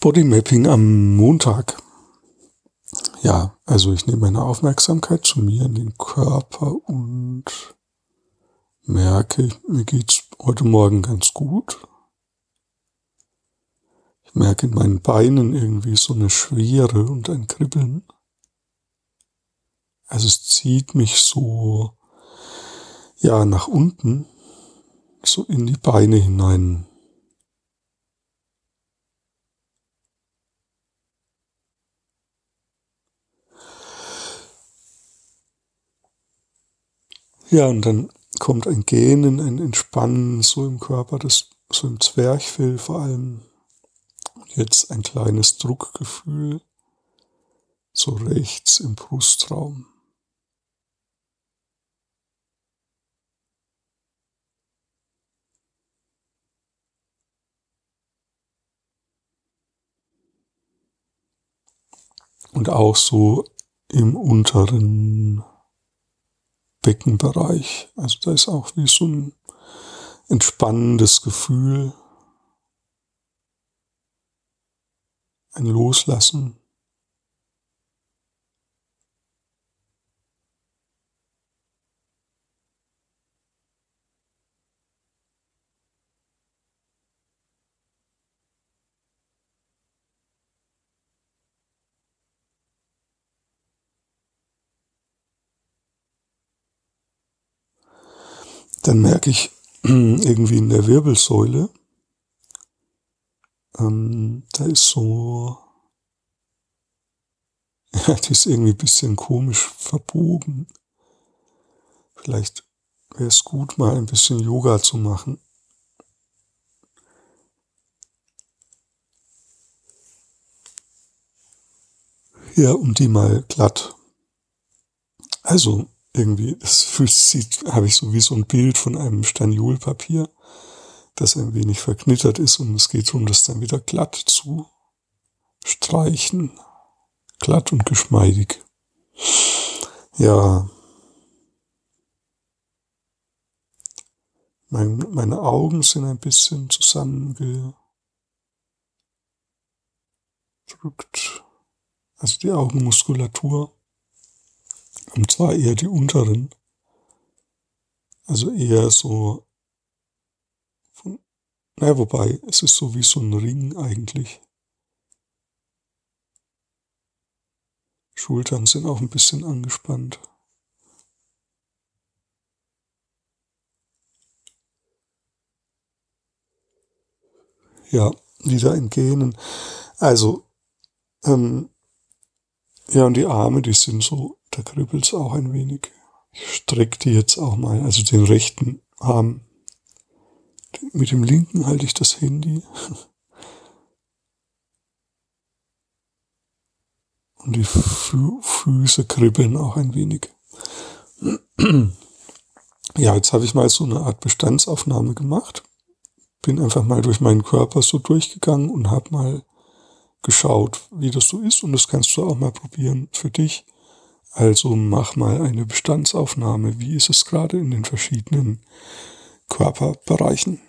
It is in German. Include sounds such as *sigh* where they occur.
Bodymapping am Montag. Ja, also ich nehme meine Aufmerksamkeit zu mir in den Körper und merke, mir geht's heute Morgen ganz gut. Ich merke in meinen Beinen irgendwie so eine Schwere und ein Kribbeln. Also es zieht mich so, ja, nach unten, so in die Beine hinein. Ja, und dann kommt ein Gähnen, ein Entspannen so im Körper, das so im Zwerchfell vor allem. Jetzt ein kleines Druckgefühl so rechts im Brustraum. Und auch so im unteren Beckenbereich. Also da ist auch wie so ein entspannendes Gefühl, ein Loslassen. Dann merke ich *clears throat* irgendwie in der Wirbelsäule, ähm, da ist so, *laughs* ja, die ist irgendwie ein bisschen komisch verbogen. Vielleicht wäre es gut, mal ein bisschen Yoga zu machen. Ja, um die mal glatt. Also irgendwie, es fühlt sich, habe ich so wie so ein Bild von einem Staniolpapier, das ein wenig verknittert ist und es geht darum, das dann wieder glatt zu streichen. Glatt und geschmeidig. Ja. Mein, meine Augen sind ein bisschen zusammengedrückt. Also die Augenmuskulatur. Und zwar eher die unteren. Also eher so von, naja, wobei, es ist so wie so ein Ring eigentlich. Schultern sind auch ein bisschen angespannt. Ja, wieder entgehen. Also, ähm, ja, und die Arme, die sind so da kribbelt's auch ein wenig. Ich strecke die jetzt auch mal, also den rechten Arm. Mit dem linken halte ich das Handy. Und die Fü Füße kribbeln auch ein wenig. Ja, jetzt habe ich mal so eine Art Bestandsaufnahme gemacht. Bin einfach mal durch meinen Körper so durchgegangen und habe mal geschaut, wie das so ist. Und das kannst du auch mal probieren für dich. Also mach mal eine Bestandsaufnahme. Wie ist es gerade in den verschiedenen Körperbereichen?